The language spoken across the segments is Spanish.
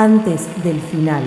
antes del final.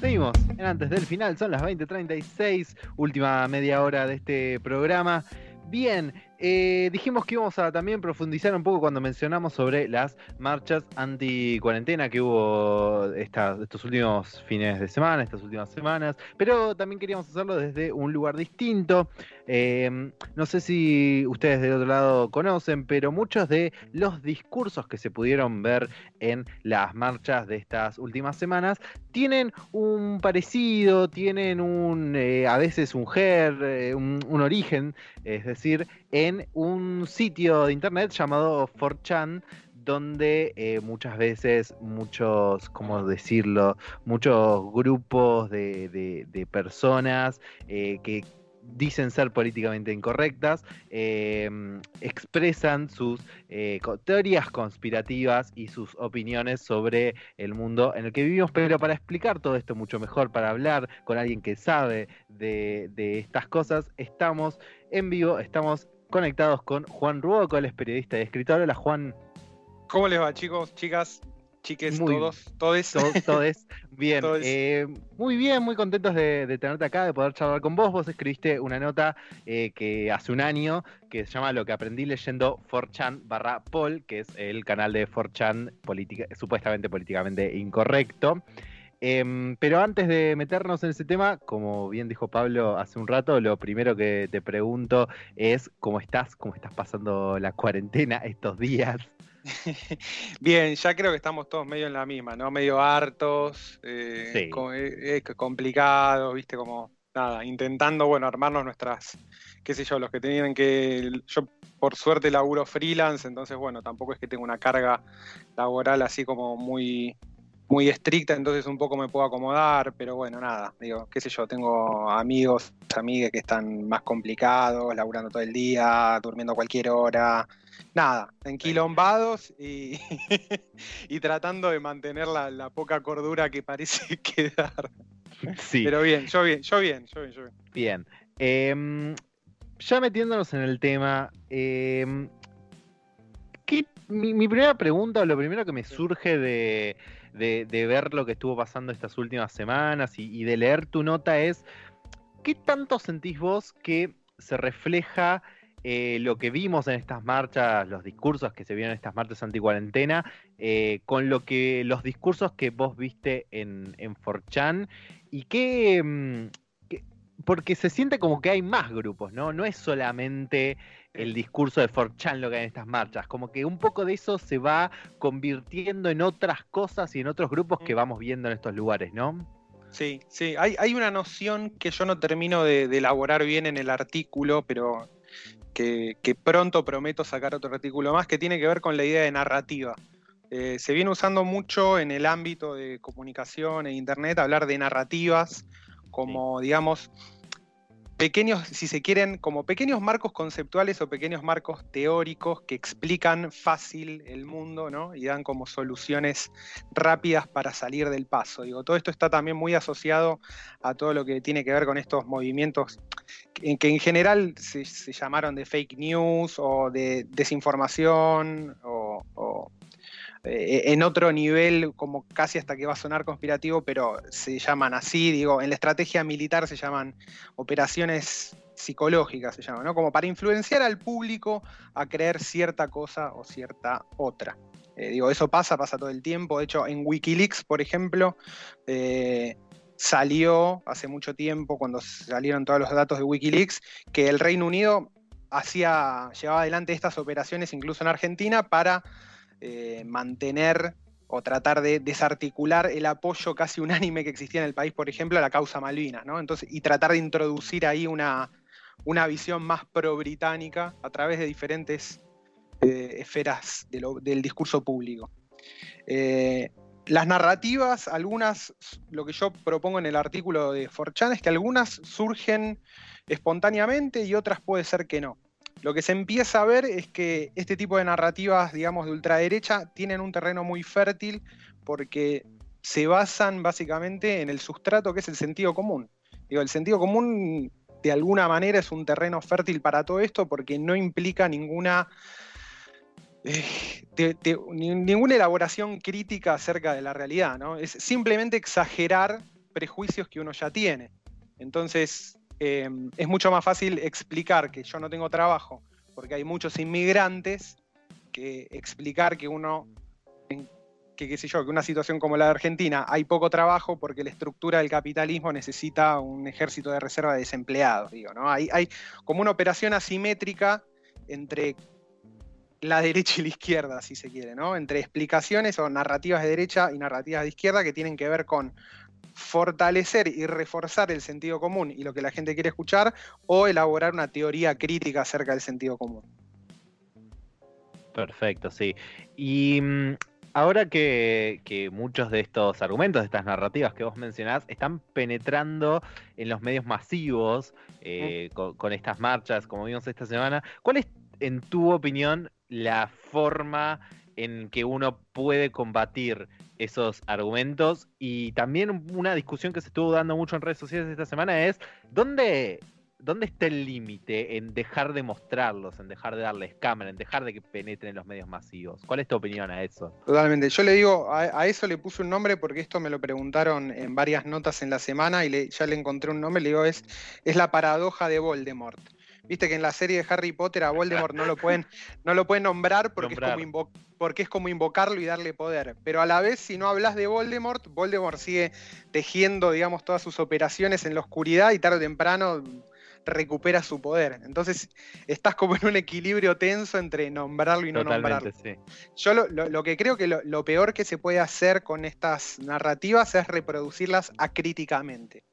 Seguimos en antes del final, son las 20:36, última media hora de este programa. Bien, eh, dijimos que íbamos a también profundizar un poco cuando mencionamos sobre las marchas anti-cuarentena que hubo estos últimos fines de semana, estas últimas semanas, pero también queríamos hacerlo desde un lugar distinto. Em, no sé si ustedes del otro lado conocen, pero muchos de los discursos que se pudieron ver en las marchas de estas últimas semanas tienen un parecido, tienen un, eh, a veces un ger, eh, un origen, es decir, en un sitio de internet llamado 4chan, donde eh, muchas veces muchos, ¿cómo decirlo? Muchos grupos de, personas eh, que dicen ser políticamente incorrectas, em, expresan sus eh, teorías conspirativas y sus opiniones sobre el mundo en el que vivimos. Pero para explicar todo esto mucho mejor, para hablar con alguien que sabe de, de estas cosas, estamos en vivo, estamos conectados con Juan Ruoco, él es periodista y escritor. Hola Juan. ¿Cómo les va chicos, chicas, chiques, todos, todes? Todos, bien. Eh, muy bien, muy contentos de, tenerte acá, de poder charlar con vos. Vos escribiste una nota eh, que hace un año que se llama Lo que aprendí leyendo 4chan barra Paul, que es el canal de 4chan supuestamente políticamente incorrecto. Em, pero antes de meternos en ese tema, como bien dijo Pablo hace un rato, lo primero que te pregunto es cómo estás, cómo estás pasando la cuarentena estos días. Bien, ya creo que estamos todos medio en la misma, ¿no? Medio hartos, eh, sí. Eh, complicado, viste, como nada, intentando, bueno, armarnos nuestras, qué sé yo, los que tenían que, yo por suerte laburo freelance, entonces, bueno, tampoco es que tenga una carga laboral así como muy, muy estricta, entonces un poco me puedo acomodar, pero bueno, nada, digo, qué sé yo, tengo amigos, amigas que están más complicados, laburando todo el día, durmiendo a cualquier hora, nada, enquilombados y, y tratando de mantener la, poca cordura que parece quedar. Sí. Pero bien, yo bien, yo bien, yo bien, yo bien. Bien. Em, ya metiéndonos en el tema, em, mi, mi primera pregunta, o lo primero que me surge de de, ver lo que estuvo pasando estas últimas semanas y, de leer tu nota es, ¿qué tanto sentís vos que se refleja eh, lo que vimos en estas marchas, los discursos que se vieron en estas marchas anti-cuarentena, eh, con lo que los discursos que vos viste en, en 4chan y qué, mm, porque se siente como que hay más grupos, ¿no? No es solamente el discurso de Forchan lo que hay en estas marchas, como que un poco de eso se va convirtiendo en otras cosas y en otros grupos que vamos viendo en estos lugares, ¿no? Sí, sí, hay, hay una noción que yo no termino de, elaborar bien en el artículo, pero que, pronto prometo sacar otro artículo más, que tiene que ver con la idea de narrativa. Eh, se viene usando mucho en el ámbito de comunicación e internet hablar de narrativas como, digamos, pequeños, si se quieren, como pequeños marcos conceptuales o pequeños marcos teóricos que explican fácil el mundo, ¿no? Y dan como soluciones rápidas para salir del paso. Digo, todo esto está también muy asociado a todo lo que tiene que ver con estos movimientos que, que en general se, llamaron de fake news o de desinformación o en otro nivel, como casi hasta que va a sonar conspirativo, pero se llaman así, digo, en la estrategia militar se llaman operaciones psicológicas, se llaman, ¿no? Como para influenciar al público a creer cierta cosa o cierta otra. Eh, digo, eso pasa, pasa todo el tiempo. De hecho, en Wikileaks, por ejemplo, eh, salió hace mucho tiempo, cuando salieron todos los datos de Wikileaks, que el Reino Unido hacía, llevaba adelante estas operaciones incluso en Argentina para eh, mantener o tratar de desarticular el apoyo casi unánime que existía en el país, por ejemplo, a la causa Malvinas, ¿no? Entonces, y tratar de introducir ahí una, una visión más pro-británica a través de diferentes eh, esferas del discurso público. Eh, las narrativas, algunas, lo que yo propongo en el artículo de Forchan es que algunas surgen espontáneamente y otras puede ser que no. Lo que se empieza a ver es que este tipo de narrativas, digamos, de ultraderecha, tienen un terreno muy fértil porque se basan básicamente en el sustrato que es el sentido común. Digo, el sentido común de alguna manera es un terreno fértil para todo esto porque no implica ninguna, eh, ninguna elaboración crítica acerca de la realidad, ¿no? Es simplemente exagerar prejuicios que uno ya tiene. Entonces, eh, es mucho más fácil explicar que yo no tengo trabajo porque hay muchos inmigrantes que explicar que uno que qué sé yo, que una situación como la de Argentina hay poco trabajo porque la estructura del capitalismo necesita un ejército de reserva de desempleados, digo, ¿no? Hay, hay como una operación asimétrica entre la derecha y la izquierda, si se quiere, ¿no? Entre explicaciones o narrativas de derecha y narrativas de izquierda que tienen que ver con fortalecer y reforzar el sentido común y lo que la gente quiere escuchar, o elaborar una teoría crítica acerca del sentido común. Perfecto, sí. Y mm, ahora que, muchos de estos argumentos, de estas narrativas que vos mencionás, están penetrando en los medios masivos eh, con, estas marchas, como vimos esta semana, ¿cuál es, en tu opinión, la forma en que uno puede combatir esos argumentos? Y también una discusión que se estuvo dando mucho en redes sociales esta semana es, ¿dónde ¿dónde está el límite en dejar de mostrarlos, en dejar de darles cámara, en dejar de que penetren en los medios masivos? ¿Cuál es tu opinión a eso? Totalmente. Yo le digo, a, eso le puse un nombre porque esto me lo preguntaron en varias notas en la semana y ya le encontré un nombre. Le digo, es, es la paradoja de Voldemort. Viste que en la serie de Harry Potter a Voldemort no lo pueden, no lo pueden nombrar porque, Es como porque es como invocarlo y darle poder. Pero a la vez, si no hablas de Voldemort, Voldemort sigue tejiendo, digamos, todas sus operaciones en la oscuridad y tarde o temprano recupera su poder. Entonces estás como en un equilibrio tenso entre nombrarlo y no nombrarlo. Yo lo, que creo que lo, peor que se puede hacer con estas narrativas es reproducirlas acríticamente.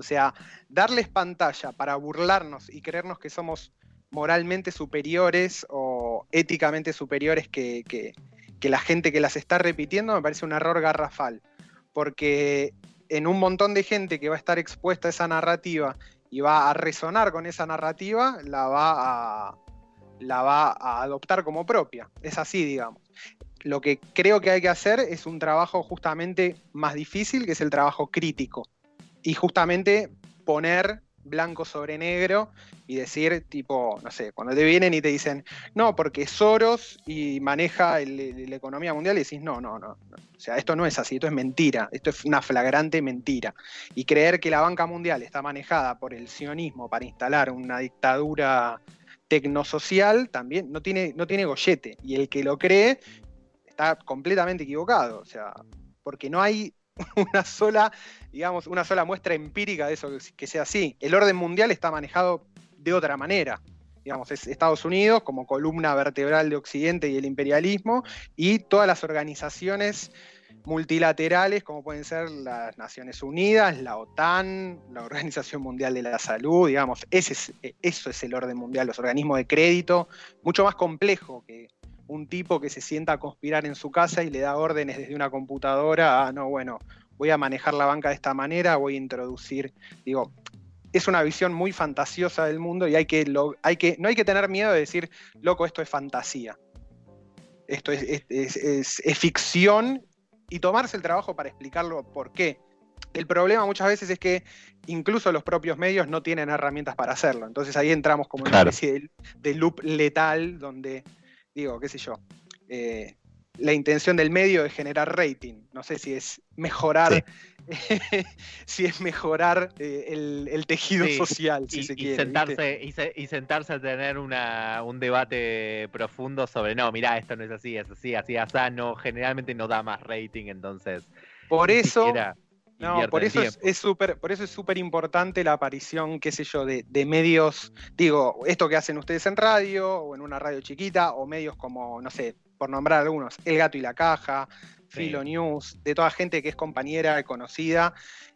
O sea, darles pantalla para burlarnos y creernos que somos moralmente superiores o éticamente superiores que, que la gente que las está repitiendo me parece un error garrafal. Porque en un montón de gente que va a estar expuesta a esa narrativa y va a resonar con esa narrativa, la va la va a adoptar como propia. Es así, digamos. Lo que creo que hay que hacer es un trabajo justamente más difícil, que es el trabajo crítico. Y justamente poner blanco sobre negro y decir, tipo, no sé, cuando te vienen y te dicen, no, porque Soros y maneja la economía mundial y decís, no, no, no, O sea, esto no es así, esto es mentira, esto es una flagrante mentira. Y creer que la banca mundial está manejada por el sionismo para instalar una dictadura tecnosocial también no tiene, no tiene gollete. Y el que lo cree está completamente equivocado. O sea, porque no hay una sola, digamos, una sola muestra empírica de eso que sea así. El orden mundial está manejado de otra manera. Digamos, es Estados Unidos como columna vertebral de Occidente y el imperialismo, y todas las organizaciones multilaterales, como pueden ser las Naciones Unidas, la OTAN, la Organización Mundial de la Salud, digamos, ese es, eso es el orden mundial, los organismos de crédito, mucho más complejo que un tipo que se sienta a conspirar en su casa y le da órdenes desde una computadora a, no, bueno, voy a manejar la banca de esta manera, voy a introducir, digo, es una visión muy fantasiosa del mundo y hay que, hay que, no hay que tener miedo de decir, loco, esto es fantasía. Esto es, es, ficción y tomarse el trabajo para explicarlo por qué. El problema muchas veces es que incluso los propios medios no tienen herramientas para hacerlo. Entonces ahí entramos como en una especie de, loop letal donde digo, qué sé yo, eh, la intención del medio es generar rating. No sé si es mejorar, si es mejorar eh, el, tejido social, si se quiere. Sentarse, y, sentarse a tener un debate profundo sobre, no, mirá, esto no es así, es así, así, así, no, generalmente no da más rating, entonces. Por eso. No, por eso es súper, por eso es súper importante la aparición, qué sé yo, de, medios, digo, esto que hacen ustedes en radio, o en una radio chiquita, o medios como, no sé, por nombrar algunos, El Gato y la Caja, Filo News, de toda gente que es compañera, conocida,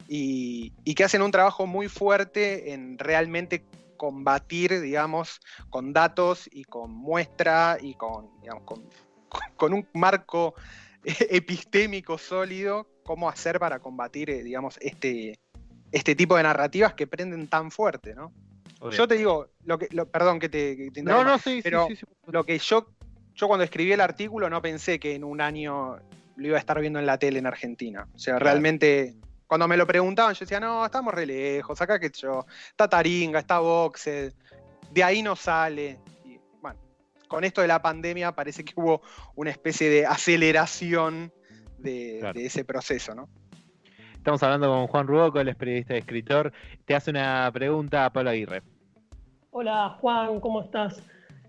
y, que hacen un trabajo muy fuerte en realmente combatir, digamos, con datos y con muestra y con, digamos, con un marco epistémico sólido cómo hacer para combatir, eh, digamos, este, este tipo de narrativas que prenden tan fuerte, ¿no? Yo te digo, lo que, perdón que te, No, no, sí, pero sí, sí, lo que yo, yo cuando escribí el artículo no pensé que en un año lo iba a estar viendo en la tele en Argentina. O sea, realmente cuando me lo preguntaban, yo decía, no, estamos re lejos, acá que yo, está Taringa, está Boxed, de ahí no sale. Con esto de la pandemia parece que hubo una especie de aceleración de, ese proceso, ¿no? Estamos hablando con Juan Ruoco, él es periodista y escritor. Te hace una pregunta a Pablo Aguirre. Hola Juan, ¿cómo estás?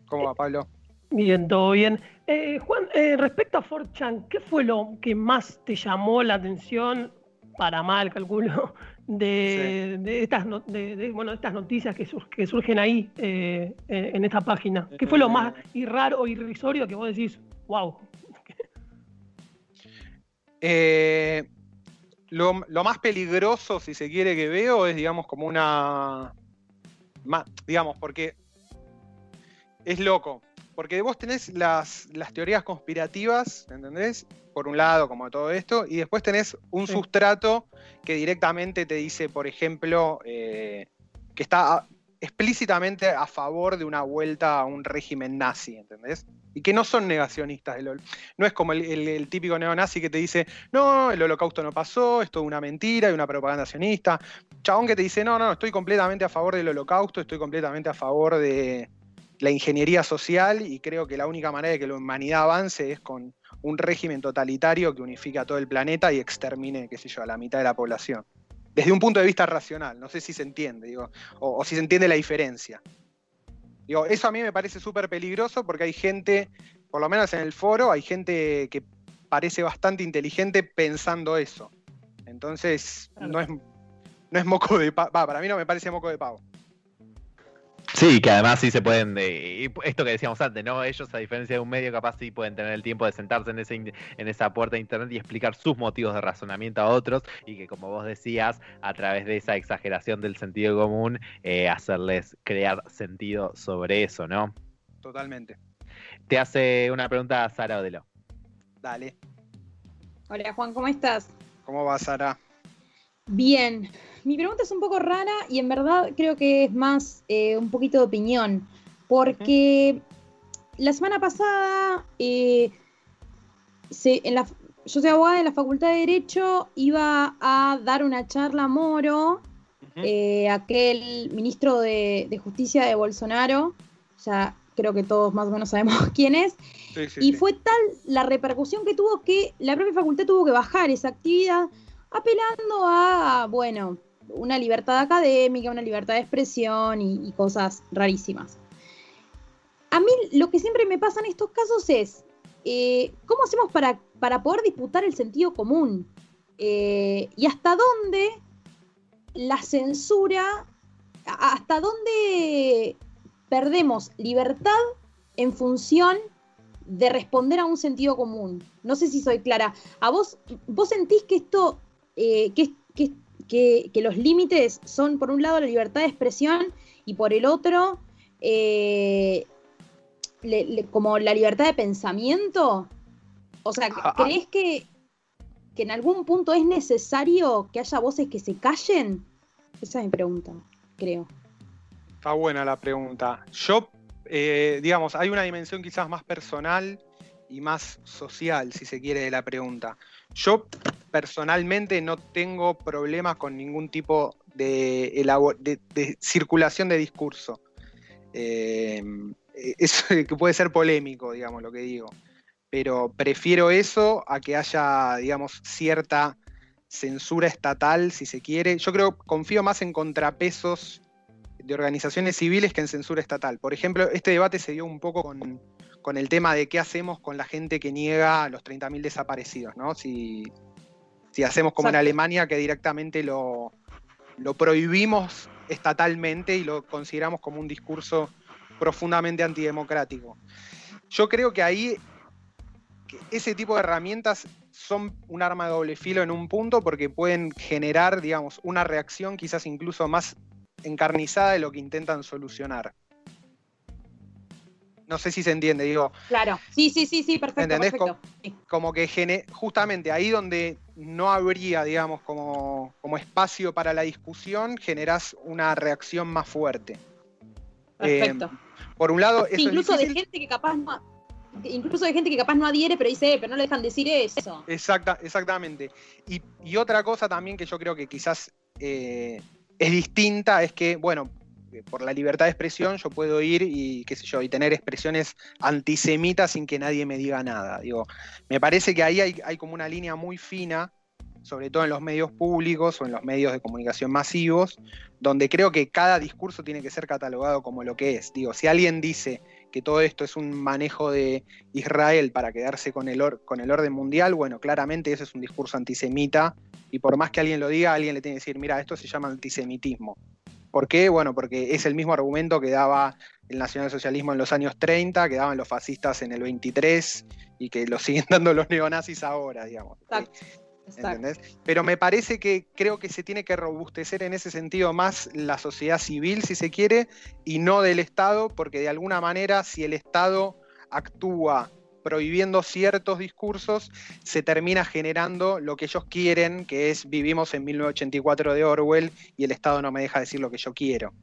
¿Cómo va Pablo? Bien, todo bien. Eh, Juan, eh, respecto a Fort Chan, ¿qué fue lo que más te llamó la atención, para mal calculo, de, estas, bueno, estas noticias que, que surgen ahí eh, en esta página? ¿Qué fue lo más raro o irrisorio que vos decís, wow? Lo, lo, más peligroso, si se quiere, que veo es, digamos, como una... digamos, porque es loco porque vos tenés las, teorías conspirativas, ¿entendés? Por un lado, como todo esto, y después tenés un sustrato que directamente te dice, por ejemplo, eh, que está explícitamente a favor de una vuelta a un régimen nazi, ¿entendés? Y que no son negacionistas. No es como el, típico neonazi que te dice, no, el holocausto no pasó, es una mentira y una propaganda sionista. Chabón que te dice, no, no, estoy completamente a favor del holocausto, estoy completamente a favor de, la ingeniería social y creo que la única manera de que la humanidad avance es con un régimen totalitario que unifique a todo el planeta y extermine, qué sé yo, a la mitad de la población. Desde un punto de vista racional, no sé si se entiende, digo, o, si se entiende la diferencia. Digo, eso a mí me parece súper peligroso porque hay gente, por lo menos en el foro, hay gente que parece bastante inteligente pensando eso. Entonces, no es, no es moco de pavo. para mí no me parece moco de pavo. Sí, que además sí se pueden, esto que decíamos antes, ¿no? Ellos, a diferencia de un medio, capaz sí pueden tener el tiempo de sentarse en, ese, en esa puerta de internet y explicar sus motivos de razonamiento a otros y que, como vos decías, a través de esa exageración del sentido común, eh, hacerles crear sentido sobre eso, ¿no? Totalmente. Te hace una pregunta Sara Odelo. Dale. Hola Juan, ¿cómo estás? ¿Cómo va Sara? Bien, mi pregunta es un poco rara y en verdad creo que es más eh, un poquito de opinión, porque la semana pasada eh, yo soy abogada de la Facultad de Derecho, iba a dar una charla a Moro, eh, aquel ministro de, Justicia de Bolsonaro, ya creo que todos más o menos sabemos quién es, y fue tal la repercusión que tuvo que la propia facultad tuvo que bajar esa actividad apelando a, bueno, una libertad académica, una libertad de expresión y, cosas rarísimas. A mí lo que siempre me pasa en estos casos es, eh, ¿cómo hacemos para, para, poder disputar el sentido común? Eh, y hasta dónde la censura, hasta dónde perdemos libertad en función de responder a un sentido común. No sé si soy clara. ¿A vos, vos sentís que esto, eh, que, que, que, los límites son, por un lado, la libertad de expresión y por el otro, eh, como la libertad de pensamiento. O sea, ah, ah. ¿crees que, que en algún punto es necesario que haya voces que se callen? Esa es mi pregunta, creo. Está buena la pregunta. Yo, eh, digamos, hay una dimensión quizás más personal y más social, si se quiere, de la pregunta. Yo personalmente no tengo problemas con ningún tipo de, circulación de discurso. Eh, eso que puede ser polémico, digamos, lo que digo. Pero prefiero eso a que haya, digamos, cierta censura estatal, si se quiere. Yo creo, confío más en contrapesos de organizaciones civiles que en censura estatal. Por ejemplo, este debate se dio un poco con, el tema de qué hacemos con la gente que niega los 30.000 desaparecidos, ¿no? Si, si hacemos como en Alemania, que directamente lo, lo prohibimos estatalmente y lo consideramos como un discurso profundamente antidemocrático. Yo creo que ahí ese tipo de herramientas son un arma de doble filo en un punto porque pueden generar, digamos, una reacción quizás incluso más encarnizada de lo que intentan solucionar. No sé si se entiende, digo. Claro, sí, sí, sí, sí, perfecto. ¿Entendés? Como, que justamente ahí donde no habría, digamos, como, espacio para la discusión, generás una reacción más fuerte. Perfecto. Eh, por un lado, incluso de gente que capaz no. incluso hay gente que capaz no adhiere, pero dice, eh, pero no le dejan decir eso. Exacta, exactamente. Y, otra cosa también que yo creo que quizás eh, es distinta es que, bueno, por la libertad de expresión yo puedo ir y qué sé yo y tener expresiones antisemitas sin que nadie me diga nada. Digo, me parece que ahí hay, como una línea muy fina sobre todo en los medios públicos o en los medios de comunicación masivos, donde creo que cada discurso tiene que ser catalogado como lo que es. Digo, si alguien dice que todo esto es un manejo de Israel para quedarse con el, con el orden mundial, bueno, claramente ese es un discurso antisemita y por más que alguien lo diga, alguien le tiene que decir, mira, esto se llama antisemitismo. ¿Por qué? Bueno, porque es el mismo argumento que daba el nacionalsocialismo en los años 30, que daban los fascistas en el 23 y que lo siguen dando los neonazis ahora, digamos. Pero me parece que creo que se tiene que robustecer en ese sentido más la sociedad civil, si se quiere, y no del Estado, porque de alguna manera si el Estado actúa prohibiendo ciertos discursos, se termina generando lo que ellos quieren, que es vivimos en 1984 de Orwell y el Estado no me deja decir lo que yo quiero.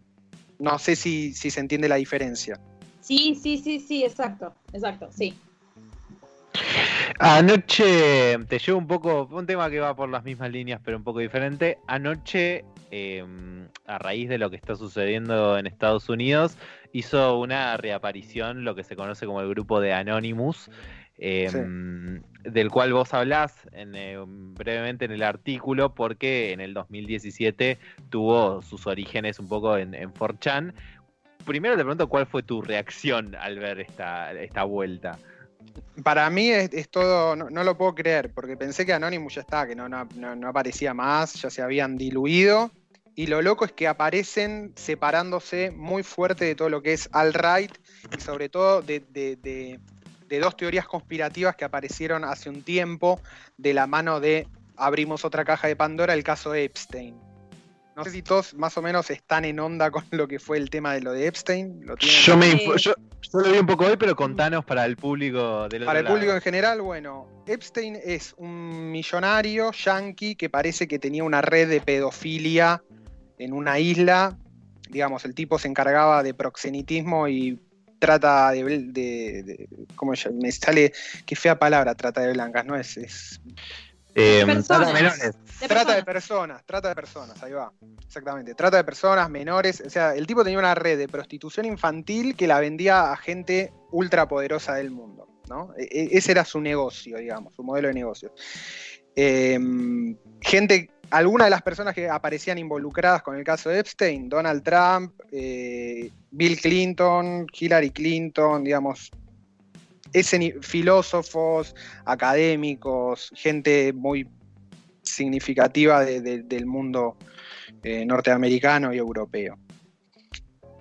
No sé si, si se entiende la diferencia. Sí, sí, sí, sí, exacto, exacto, sí. Anoche te llevo un poco, un tema que va por las mismas líneas, pero un poco diferente. Anoche, em, a raíz de lo que está sucediendo en Estados Unidos, hizo una reaparición lo que se conoce como el grupo de Anonymous, em, del cual vos hablás em, brevemente en el artículo, porque en el 2017 tuvo sus orígenes un poco en, en 4chan. Primero te pregunto cuál fue tu reacción al ver esta, esta vuelta. Para mí es, todo, no, lo puedo creer, porque pensé que Anonymous ya está, que no, no, aparecía más, ya se habían diluido. Y lo loco es que aparecen separándose muy fuerte de todo lo que es alt-right y sobre todo de, de, dos teorías conspirativas que aparecieron hace un tiempo de la mano de abrimos otra caja de Pandora, el caso Epstein. No sé si todos más o menos están en onda con lo que fue el tema de lo de Epstein. yo, me yo, lo vi un poco hoy, pero contanos para el público del Para el público en general, bueno, Epstein es un millonario yankee que parece que tenía una red de pedofilia en una isla. Digamos, el tipo se encargaba de proxenitismo y trata de, de, ¿cómo me sale? Qué fea palabra, trata de blancas, ¿no? Es, es eh, trata de menores. trata de personas, trata de personas, ahí va. Exactamente. Trata de personas menores. O sea, el tipo tenía una red de prostitución infantil que la vendía a gente ultra poderosa del mundo. ¿no? E, e, ese era su negocio, digamos, su modelo de negocio. Em, gente, algunas de las personas que aparecían involucradas con el caso de Epstein, Donald Trump, eh, Bill Clinton, Hillary Clinton, digamos, ese, filósofos, académicos, gente muy significativa del mundo eh, norteamericano y europeo.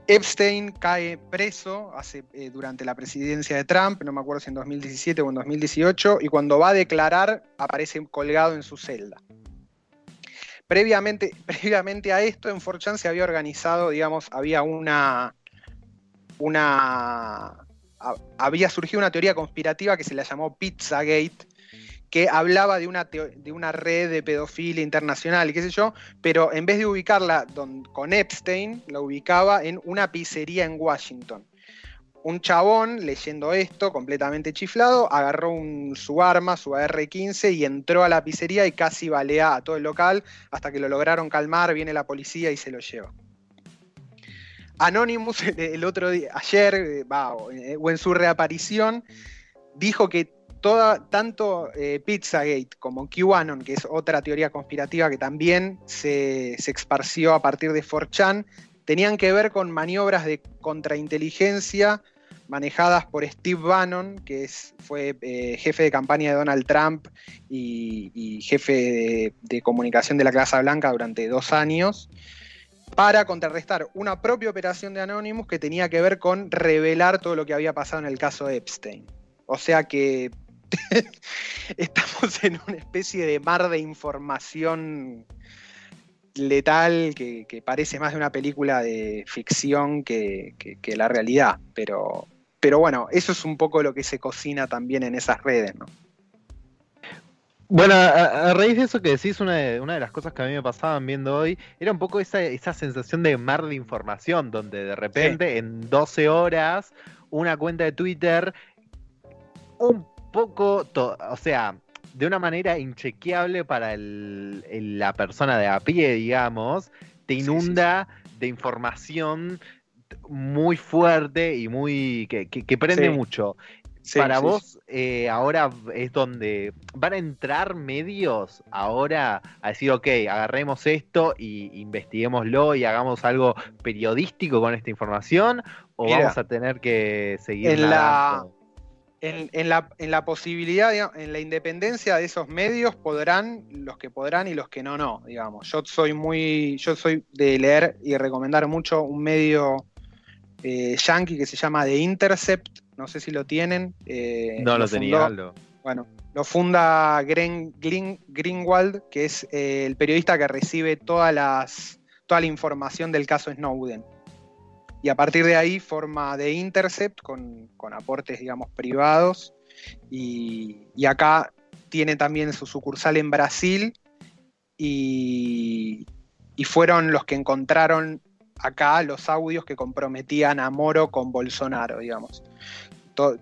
Epstein cae preso hace, eh, durante la presidencia de Trump, no me acuerdo si en 2017 o en 2018, y cuando va a declarar aparece colgado en su celda. Previamente, previamente a esto, en 4 se había organizado, digamos, había una, una había surgido una teoría conspirativa que se la llamó Pizzagate, que hablaba de una, de una red de pedofilia internacional y qué sé yo, pero en vez de ubicarla con Epstein, la ubicaba en una pizzería en Washington. Un chabón, leyendo esto, completamente chiflado, agarró su arma, su AR-15, y entró a la pizzería y casi balea a todo el local hasta que lo lograron calmar, viene la policía y se lo lleva. Anonymous el otro día, ayer, eh, eh, o en su reaparición, dijo que toda, tanto eh, Pizzagate como QAnon, que es otra teoría conspirativa que también se, se esparció a partir de 4chan, tenían que ver con maniobras de contrainteligencia manejadas por Steve Bannon, que es, fue jefe de campaña de Donald Trump y, jefe de, comunicación de la Casa Blanca durante dos años, para contrarrestar una propia operación de Anonymous que tenía que ver con revelar todo lo que había pasado en el caso de Epstein. O sea que estamos en una especie de mar de información letal que, parece más de una película de ficción que, la realidad. Pero, pero bueno, eso es un poco lo que se cocina también en esas redes, ¿no? Bueno, a, raíz de eso que decís, una de, una de las cosas que a mí me pasaban viendo hoy era un poco esa, esa sensación de mar de información, donde de repente en 12 horas una cuenta de Twitter un poco, o sea, de una manera inchequeable para la persona de a pie, digamos, te inunda de información muy fuerte y muy que, que, prende mucho. Para vos, eh, ahora es donde van a entrar medios ahora a decir, ok, agarremos esto y investiguémoslo y hagamos algo periodístico con esta información, o vamos a tener que seguir en la, en, la, en la posibilidad, en la independencia de esos medios podrán los que podrán y los que no, no, digamos. Yo soy muy, yo soy de leer y recomendar mucho un medio eh, yankee que se llama The Intercept, no sé si lo tienen. Eh, no lo, tenía, Bueno, lo funda Green, Greenwald, que es eh, el periodista que recibe todas las, toda la información del caso Snowden. Y a partir de ahí forma The Intercept con, aportes, digamos, privados. Y, acá tiene también su sucursal en Brasil. Y, y fueron los que encontraron acá los audios que comprometían a Moro con Bolsonaro, digamos.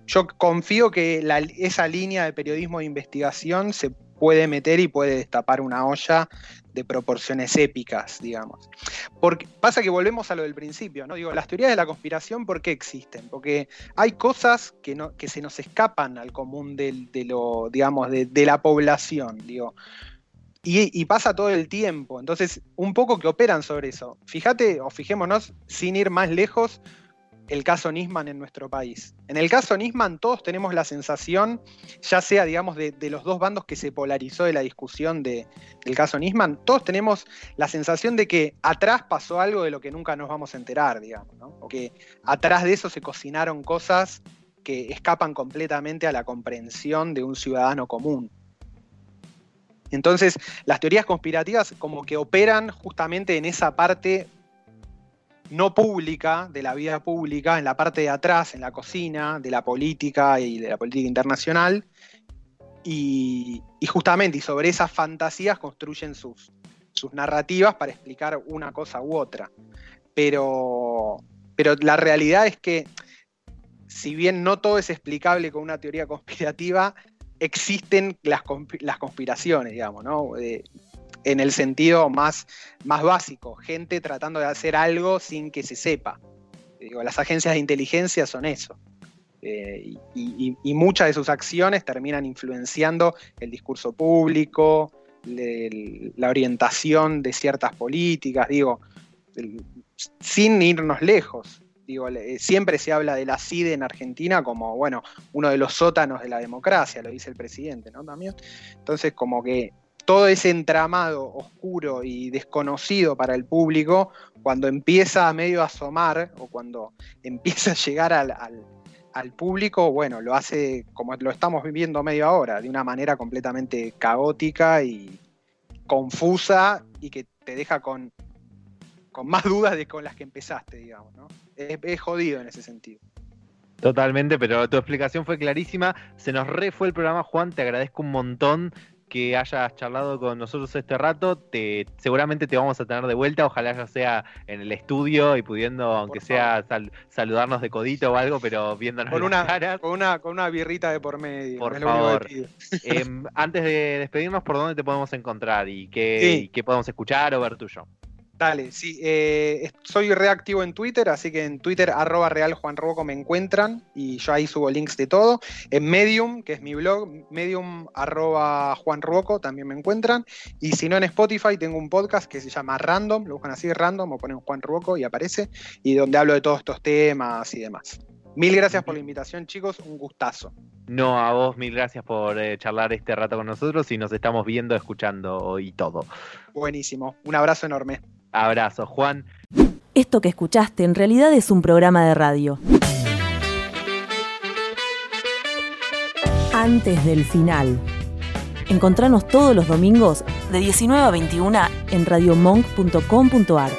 Yo confío que esa línea de periodismo de investigación se puede meter y puede destapar una olla de proporciones épicas, digamos. Porque pasa que volvemos a lo del principio, ¿no? Digo, las teorías de la conspiración, ¿por qué existen? Porque hay cosas que, no, que se nos escapan al común de, lo, digamos, de, de la población, digo. Y, pasa todo el tiempo. Entonces, un poco que operan sobre eso. Fíjate, o fijémonos, sin ir más lejos, el caso Nisman en nuestro país. En el caso Nisman, todos tenemos la sensación, ya sea, digamos, de, los dos bandos que se polarizó de la discusión del caso Nisman, todos tenemos la sensación de que atrás pasó algo de lo que nunca nos vamos a enterar, digamos. O que atrás de eso se cocinaron cosas que escapan completamente a la comprensión de un ciudadano común. Entonces, las teorías conspirativas como que operan justamente en esa parte no pública de la vida pública, en la parte de atrás, en la cocina, de la política y de la política internacional. Y, justamente, y sobre esas fantasías construyen sus, sus narrativas para explicar una cosa u otra. Pero, pero la realidad es que, si bien no todo es explicable con una teoría conspirativa, existen las, conspiraciones, digamos, ¿no? En el sentido más, más básico, gente tratando de hacer algo sin que se sepa. Digo, las agencias de inteligencia son eso. Eh, y, muchas de sus acciones terminan influenciando el discurso público, la orientación de ciertas políticas, digo, sin irnos lejos. Digo, siempre se habla de la CIDE en Argentina como, bueno, uno de los sótanos de la democracia, lo dice el presidente, ¿no? También. Entonces, como que todo ese entramado oscuro y desconocido para el público, cuando empieza a medio asomar o cuando empieza a llegar al, público, bueno, lo hace como lo estamos viviendo medio ahora, de una manera completamente caótica y confusa y que te deja con con más dudas de con las que empezaste, digamos, ¿no? Es, jodido en ese sentido. Totalmente, pero tu explicación fue clarísima. Se nos re fue el programa, Juan. Te agradezco un montón que hayas charlado con nosotros este rato. Te, seguramente te vamos a tener de vuelta. Ojalá ya sea en el estudio y pudiendo, aunque sea saludarnos de codito o algo, pero viéndonos con una, caras. Con una, con una birrita de por medio. Por favor. Em, antes de despedirnos, ¿por dónde te podemos encontrar y qué, y qué podemos escuchar o ver tuyo? Dale, sí, eh, soy reactivo en Twitter, así que en Twitter arroba real Juan me encuentran y yo ahí subo links de todo. En Medium, que es mi blog, medium arroba Juan también me encuentran. Y si no en Spotify, tengo un podcast que se llama Random, lo buscan así, Random, o ponen Juan Ruoco y aparece, y donde hablo de todos estos temas y demás. Mil gracias por la invitación, chicos, un gustazo. No, a vos mil gracias por eh, charlar este rato con nosotros y nos estamos viendo, escuchando y todo. Buenísimo, un abrazo enorme. Abrazo, Juan. Esto que escuchaste en realidad es un programa de radio. Antes del final. Encontranos todos los domingos de 19 a 21 en radiomonk.com.ar.